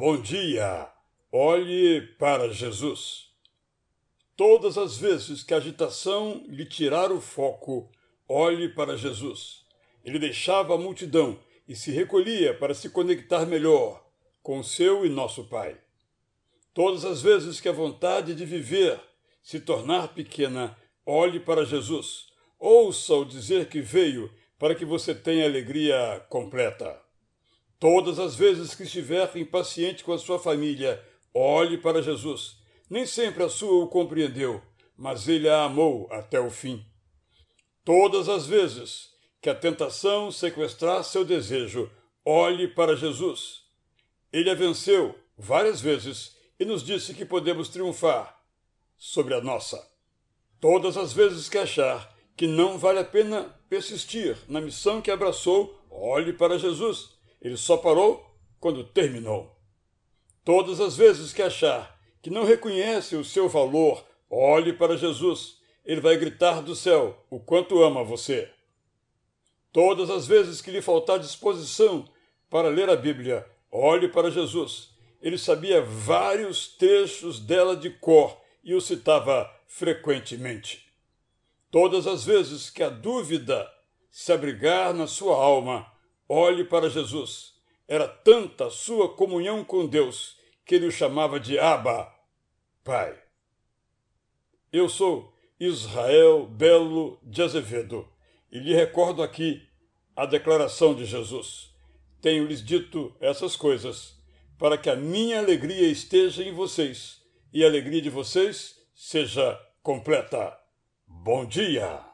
Bom dia! Olhe para Jesus. Todas as vezes que a agitação lhe tirar o foco, olhe para Jesus. Ele deixava a multidão e se recolhia para se conectar melhor com seu e nosso Pai. Todas as vezes que a vontade de viver se tornar pequena, olhe para Jesus. Ouça-o dizer que veio para que você tenha alegria completa. Todas as vezes que estiver impaciente com a sua família, olhe para Jesus. Nem sempre a sua o compreendeu, mas ele a amou até o fim. Todas as vezes que a tentação sequestrar seu desejo, olhe para Jesus. Ele a venceu várias vezes e nos disse que podemos triunfar sobre a nossa. Todas as vezes que achar que não vale a pena persistir na missão que abraçou, olhe para Jesus ele só parou quando terminou. Todas as vezes que achar que não reconhece o seu valor, olhe para Jesus. Ele vai gritar do céu o quanto ama você. Todas as vezes que lhe faltar disposição para ler a Bíblia, olhe para Jesus. Ele sabia vários trechos dela de cor e o citava frequentemente. Todas as vezes que a dúvida se abrigar na sua alma, Olhe para Jesus. Era tanta a sua comunhão com Deus que ele o chamava de Abba, Pai. Eu sou Israel Belo de Azevedo e lhe recordo aqui a declaração de Jesus. Tenho lhes dito essas coisas para que a minha alegria esteja em vocês e a alegria de vocês seja completa. Bom dia!